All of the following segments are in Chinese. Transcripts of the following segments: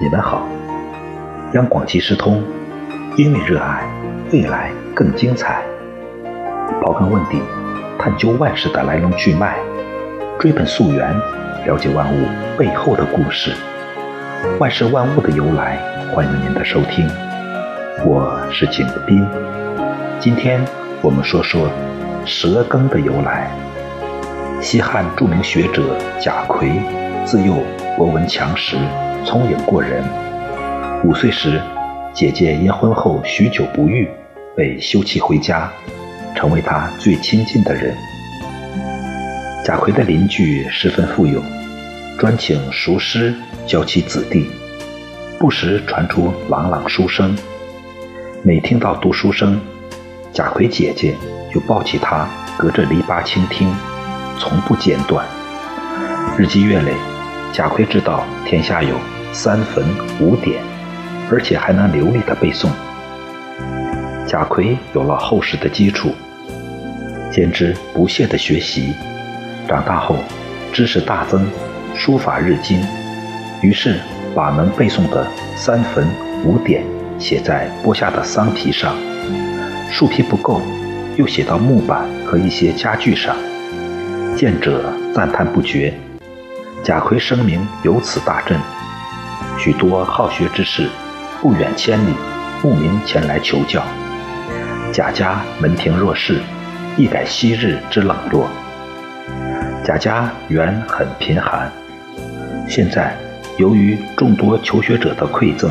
你们好。央广即时通，因为热爱，未来更精彩。刨根问底，探究万事的来龙去脉，追本溯源，了解万物背后的故事。万事万物的由来，欢迎您的收听。我是景斌。今天我们说说蛇羹的由来。西汉著名学者贾逵，自幼。博闻强识，聪颖过人。五岁时，姐姐因婚后许久不育，被休弃回家，成为他最亲近的人。贾逵的邻居十分富有，专请塾师教其子弟，不时传出朗朗书声。每听到读书声，贾逵姐姐就抱起他，隔着篱笆倾听，从不间断。日积月累。贾逵知道天下有三坟五典，而且还能流利的背诵。贾逵有了厚实的基础，兼之不懈的学习，长大后知识大增，书法日精，于是把能背诵的三坟五典写在剥下的桑皮上，树皮不够，又写到木板和一些家具上，见者赞叹不绝。贾逵声名由此大振，许多好学之士不远千里慕名前来求教。贾家门庭若市，一改昔日之冷落。贾家原很贫寒，现在由于众多求学者的馈赠，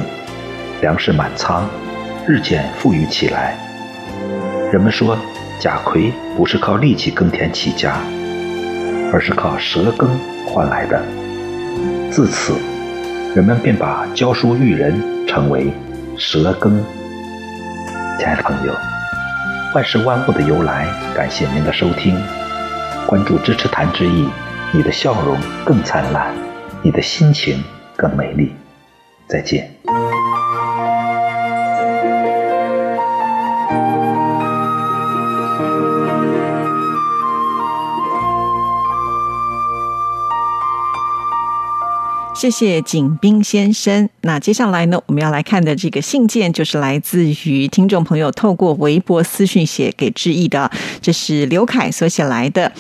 粮食满仓，日渐富裕起来。人们说贾逵不是靠力气耕田起家，而是靠舌耕。换来的，自此，人们便把教书育人称为“蛇羹”。亲爱的朋友，万事万物的由来，感谢您的收听，关注支持谭之意，你的笑容更灿烂，你的心情更美丽。再见。谢谢景斌先生。那接下来呢，我们要来看的这个信件，就是来自于听众朋友透过微博私讯写给志毅的，这是刘凯所写来的。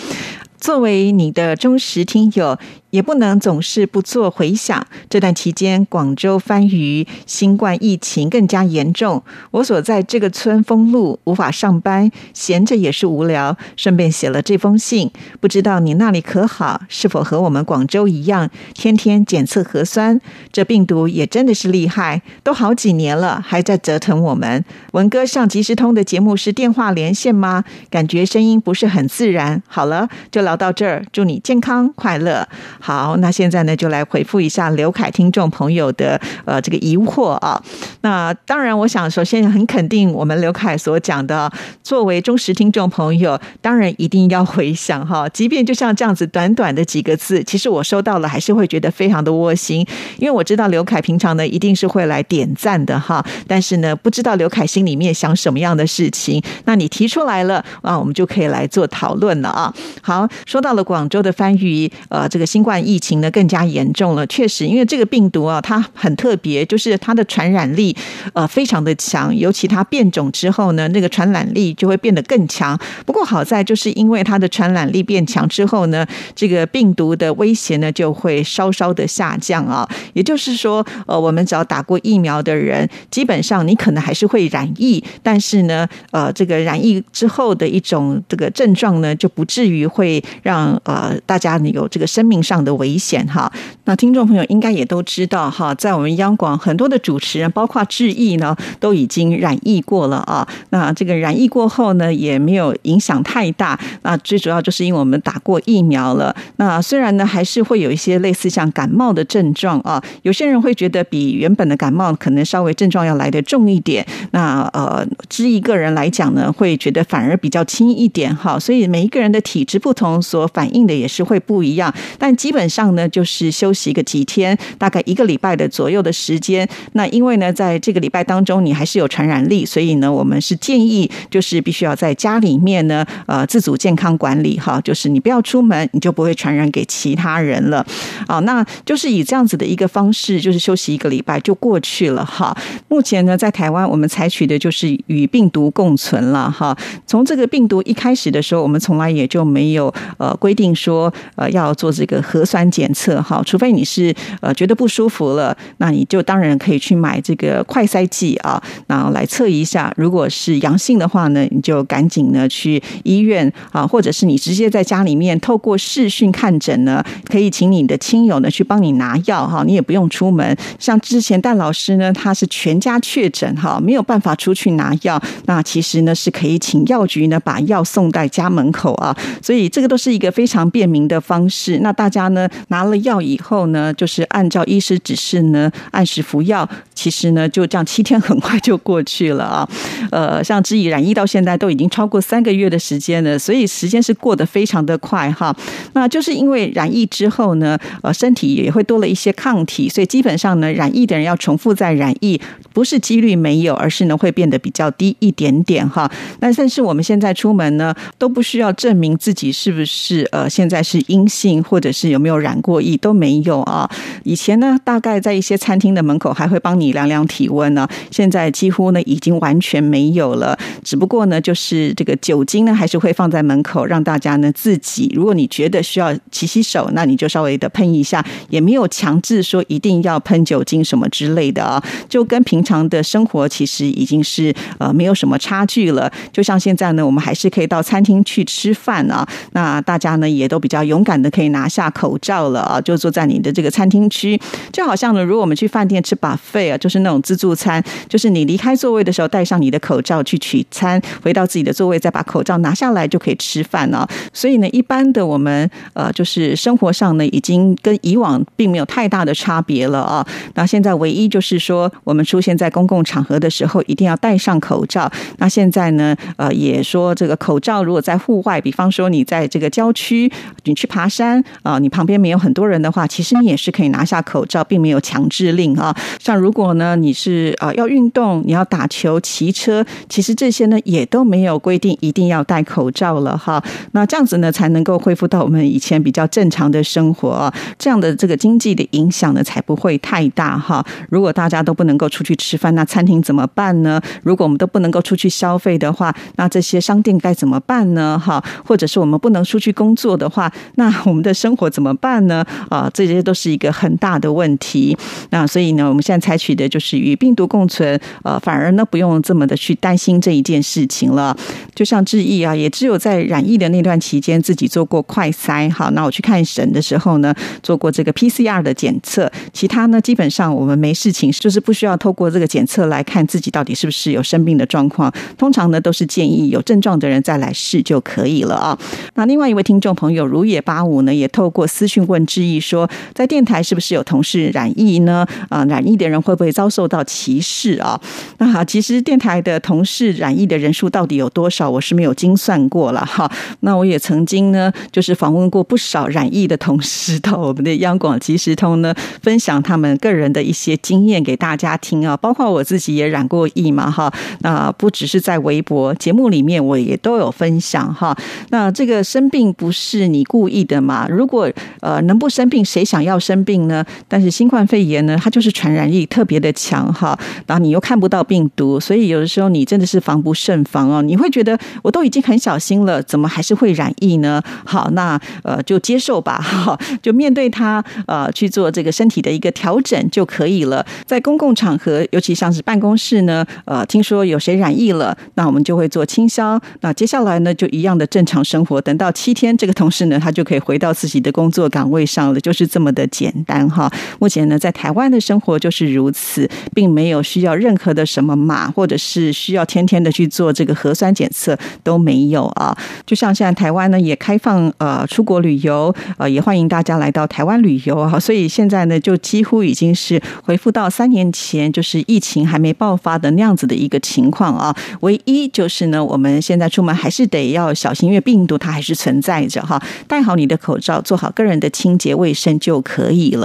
作为你的忠实听友。也不能总是不做回想。这段期间，广州番禺新冠疫情更加严重。我所在这个村封路，无法上班，闲着也是无聊，顺便写了这封信。不知道你那里可好？是否和我们广州一样，天天检测核酸？这病毒也真的是厉害，都好几年了，还在折腾我们。文哥上即时通的节目是电话连线吗？感觉声音不是很自然。好了，就聊到这儿。祝你健康快乐。好，那现在呢，就来回复一下刘凯听众朋友的呃这个疑惑啊。那当然，我想首先很肯定我们刘凯所讲的，作为忠实听众朋友，当然一定要回想哈。即便就像这样子短短的几个字，其实我收到了还是会觉得非常的窝心，因为我知道刘凯平常呢一定是会来点赞的哈。但是呢，不知道刘凯心里面想什么样的事情，那你提出来了啊，我们就可以来做讨论了啊。好，说到了广州的番禺，呃，这个新冠。疫情呢更加严重了，确实，因为这个病毒啊，它很特别，就是它的传染力呃非常的强，尤其它变种之后呢，那个传染力就会变得更强。不过好在就是因为它的传染力变强之后呢，这个病毒的威胁呢就会稍稍的下降啊。也就是说，呃，我们只要打过疫苗的人，基本上你可能还是会染疫，但是呢，呃，这个染疫之后的一种这个症状呢，就不至于会让呃大家有这个生命上。的危险哈。那听众朋友应该也都知道哈，在我们央广很多的主持人，包括志毅呢，都已经染疫过了啊。那这个染疫过后呢，也没有影响太大。那最主要就是因为我们打过疫苗了。那虽然呢，还是会有一些类似像感冒的症状啊，有些人会觉得比原本的感冒可能稍微症状要来的重一点。那呃，志毅个人来讲呢，会觉得反而比较轻一点哈。所以每一个人的体质不同，所反映的也是会不一样。但基本上呢，就是休息个几天，大概一个礼拜的左右的时间。那因为呢，在这个礼拜当中，你还是有传染力，所以呢，我们是建议就是必须要在家里面呢，呃，自主健康管理哈，就是你不要出门，你就不会传染给其他人了。啊，那就是以这样子的一个方式，就是休息一个礼拜就过去了哈。目前呢，在台湾我们采取的就是与病毒共存了哈。从这个病毒一开始的时候，我们从来也就没有呃规定说呃要做这个核酸检测哈，除非你是呃觉得不舒服了，那你就当然可以去买这个快筛剂啊，然后来测一下。如果是阳性的话呢，你就赶紧呢去医院啊，或者是你直接在家里面透过视讯看诊呢，可以请你的亲友呢去帮你拿药哈，你也不用出门。像之前戴老师呢，他是全家确诊哈，没有办法出去拿药，那其实呢是可以请药局呢把药送在家门口啊，所以这个都是一个非常便民的方式。那大家他呢拿了药以后呢，就是按照医师指示呢按时服药，其实呢就这样七天很快就过去了啊。呃，像知已染疫到现在都已经超过三个月的时间了，所以时间是过得非常的快哈。那就是因为染疫之后呢，呃，身体也会多了一些抗体，所以基本上呢，染疫的人要重复再染疫，不是几率没有，而是呢会变得比较低一点点哈。那但是我们现在出门呢，都不需要证明自己是不是呃现在是阴性，或者是有没有染过疫都没有啊。以前呢，大概在一些餐厅的门口还会帮你量量体温呢，现在几乎呢已经完全没有了。只不过呢，就是这个酒精呢，还是会放在门口，让大家呢自己，如果你觉得需要洗洗手，那你就稍微的喷一下，也没有强制说一定要喷酒精什么之类的啊，就跟平常的生活其实已经是呃没有什么差距了。就像现在呢，我们还是可以到餐厅去吃饭啊，那大家呢也都比较勇敢的可以拿下口罩了啊，就坐在你的这个餐厅区，就好像呢，如果我们去饭店吃 buffet 啊，就是那种自助餐，就是你离开座位的时候戴上你的口罩去取餐，回到自己的座位再把口罩拿下来就可以吃饭了。所以呢，一般的我们呃，就是生活上呢，已经跟以往并没有太大的差别了啊。那现在唯一就是说，我们出现在公共场合的时候，一定要戴上口罩。那现在呢，呃，也说这个口罩如果在户外，比方说你在这个郊区，你去爬山啊，你旁边没有很多人的话，其实你也是可以拿下口罩，并没有强制令啊。像如果呢，你是呃要运动，你要打球、骑车，其实这些呢也都没有规定一定要戴口罩了哈。那这样子呢，才能够恢复到我们以前比较正常的生活，这样的这个经济的影响呢才不会太大哈。如果大家都不能够出去吃饭，那餐厅怎么办呢？如果我们都不能够出去消费的话，那这些商店该怎么办呢？哈，或者是我们不能出去工作的话，那我们的生活怎么办呢？啊，这些都是一个很大的问题。那所以呢，我们现在采取的就是与病毒共存，呃，反而呢不用这么的去担心这一件事情了。就像志毅啊，也只有在染疫的那段期间自己做过快筛，好，那我去看诊的时候呢，做过这个 PCR 的检测，其他呢基本上我们没事情，就是不需要透过这个检测来看自己到底是不是有生病的状况。通常呢都是建议有症状的人再来试就可以了啊。那另外一位听众朋友如野八五呢，也透过私讯问志毅说，在电台是不是是有同事染疫呢？啊，染疫的人会不会遭受到歧视啊？那好其实电台的同事染疫的人数到底有多少，我是没有精算过了哈。那我也曾经呢，就是访问过不少染疫的同事到我们的央广即时通呢，分享他们个人的一些经验给大家听啊，包括我自己也染过疫嘛哈。那不只是在微博节目里面，我也都有分享哈。那这个生病不是你故意的嘛？如果呃能不生病，谁想要生病呢？但是新冠肺炎呢，它就是传染力特别的强哈。然后你又看不到病毒，所以有的时候你真的是防不胜防哦。你会觉得我都已经很小心了，怎么还是会染疫呢？好，那呃就接受吧，哈，就面对它，呃去做这个身体的一个调整就可以了。在公共场合，尤其像是办公室呢，呃，听说有谁染疫了，那我们就会做清消。那接下来呢，就一样的正常生活。等到七天，这个同事呢，他就可以回到自己的。工作岗位上了，就是这么的简单哈。目前呢，在台湾的生活就是如此，并没有需要任何的什么码，或者是需要天天的去做这个核酸检测都没有啊。就像现在台湾呢也开放呃出国旅游，呃也欢迎大家来到台湾旅游啊。所以现在呢就几乎已经是恢复到三年前就是疫情还没爆发的那样子的一个情况啊。唯一就是呢，我们现在出门还是得要小心，因为病毒它还是存在着哈。戴好你的口罩，做好个人的清洁卫生就可以了。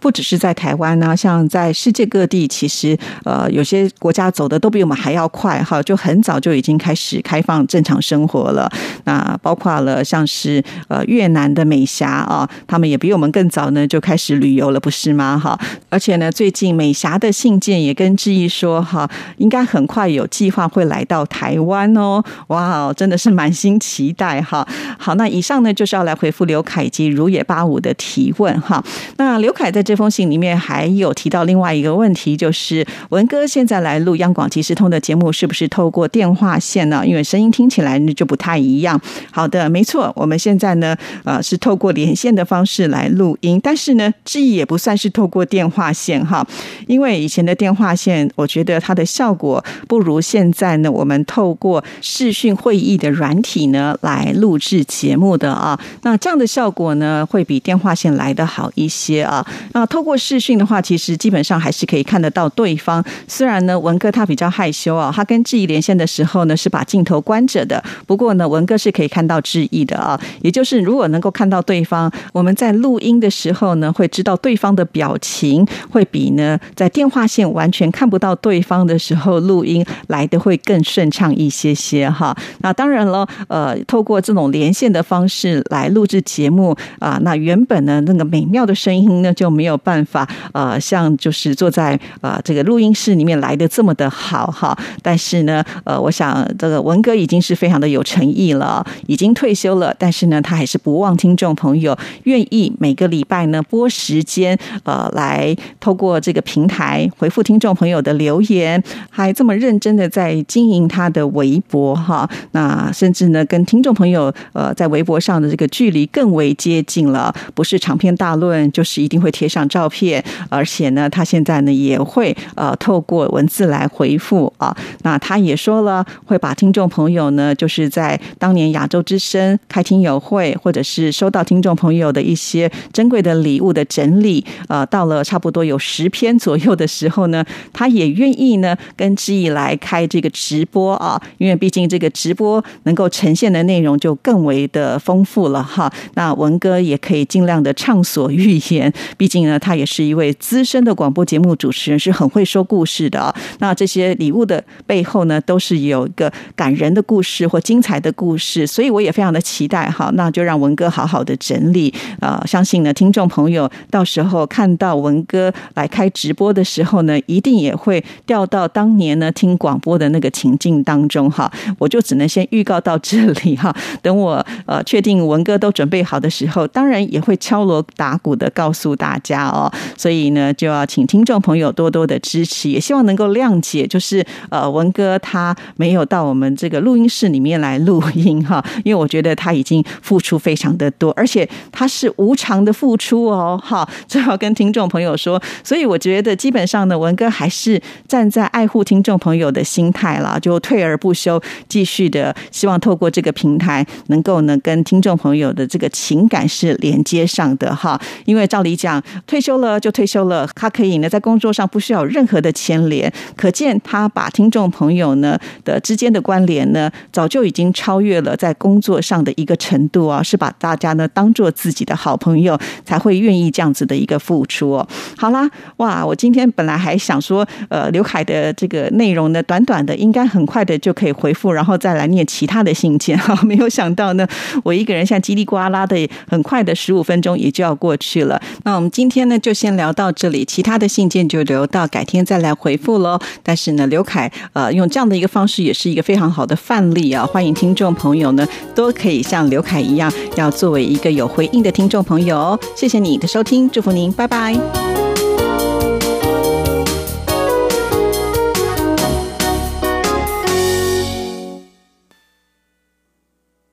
不只是在台湾呢，像在世界各地，其实呃有些国家走的都比我们还要快哈，就很早就已经开始开放正常生活了。那包括了像是呃越南的美霞啊，他们也比我们更早呢就开始旅游了，不是吗？哈，而且呢，最近美霞的信件也跟志毅说哈，应该很快有计划会来到台湾哦。哇，真的是满心期待哈。好，那以上呢就是要来回复刘凯及如野八五的提问哈。那那刘凯在这封信里面还有提到另外一个问题，就是文哥现在来录央广即时通的节目，是不是透过电话线呢？因为声音听起来就不太一样。好的，没错，我们现在呢，呃，是透过连线的方式来录音，但是呢，这也不算是透过电话线哈，因为以前的电话线，我觉得它的效果不如现在呢，我们透过视讯会议的软体呢来录制节目的啊，那这样的效果呢，会比电话线来的好一些啊。那透过视讯的话，其实基本上还是可以看得到对方，虽然呢，文哥他比较害羞啊，他跟志毅连线的时候呢，是把镜头关着的，不过呢，文哥是可以看到志毅的啊，也就是如果能够看到对方，我们在录音的时候呢，会知道对方的表情，会比呢在电话线完全看不到对方的时候录音来的会更顺畅一些些哈。那当然了，呃，透过这种连线的方式来录制节目啊，那原本呢那个美妙的声音呢就没有办法呃像就是坐在呃这个录音室里面来的这么的好哈。但是呢，呃，我想这个文哥已经是非常的有诚意了，已经退休了，但是呢，他还是不忘听众朋友，愿意每个礼拜呢拨时间呃来透过这个平台回复听众朋友的留言，还这么认真的在经营他的微博哈。那甚至呢，跟听众朋友呃在微博上的这个距离更为接近了，不是长篇大论，就是一定会贴上照片，而且呢，他现在呢也会呃透过文字来回复啊。那他也说了，会把听众朋友呢，就是在当年亚洲之声开听友会，或者是收到听众朋友的一些珍贵的礼物的整理，呃，到了差不多有十篇左右的时候呢，他也愿意呢跟知意来开这个直播啊，因为毕竟这个直播能够呈现的内容就更为的丰富了哈。那文哥也可以尽量的畅所欲言，毕竟呢，他也是一位资深的广播节目主持人，是很会说故事的。那这些礼物的背后呢，都是有一个感人的故事或精彩的故事，所以我也非常的期待哈。那就让文哥好好的整理啊，相信呢，听众朋友到时候看到文哥来开直播的时候呢，一定也会掉到当年呢听广播的那个情境当中哈。我就只能先预告到这里哈，等我呃确定文哥都准备好的时候，当然也会敲锣打鼓的告诉诉大家哦。所以呢，就要请听众朋友多多的支持，也希望能够谅解，就是呃文哥他没有到我们这个录音室里面来录音哈，因为我觉得他已经付出非常的多，而且他是无偿的付出哦哈，最好跟听众朋友说。所以我觉得基本上呢，文哥还是站在爱护听众朋友的心态啦，就退而不休。继续的希望透过这个平台，能够呢跟听众朋友的这个情感是连接上的哈。因为照理讲，退休了就退休了，他可以呢在工作上不需要任何的牵连，可见他把听众朋友呢的之间的关联呢，早就已经超越了在工作上的一个程度啊，是把大家呢当做自己的好朋友，才会愿意这样子的一个付出哦。好啦，哇，我今天本来还想说，呃，刘凯的这个内容呢，短短的应该很快的就可以回复。然后再来念其他的信件哈，没有想到呢，我一个人像叽里呱啦的，很快的十五分钟也就要过去了。那我们今天呢就先聊到这里，其他的信件就留到改天再来回复喽。但是呢，刘凯呃用这样的一个方式，也是一个非常好的范例啊，欢迎听众朋友呢都可以像刘凯一样，要作为一个有回应的听众朋友。谢谢你的收听，祝福您，拜拜。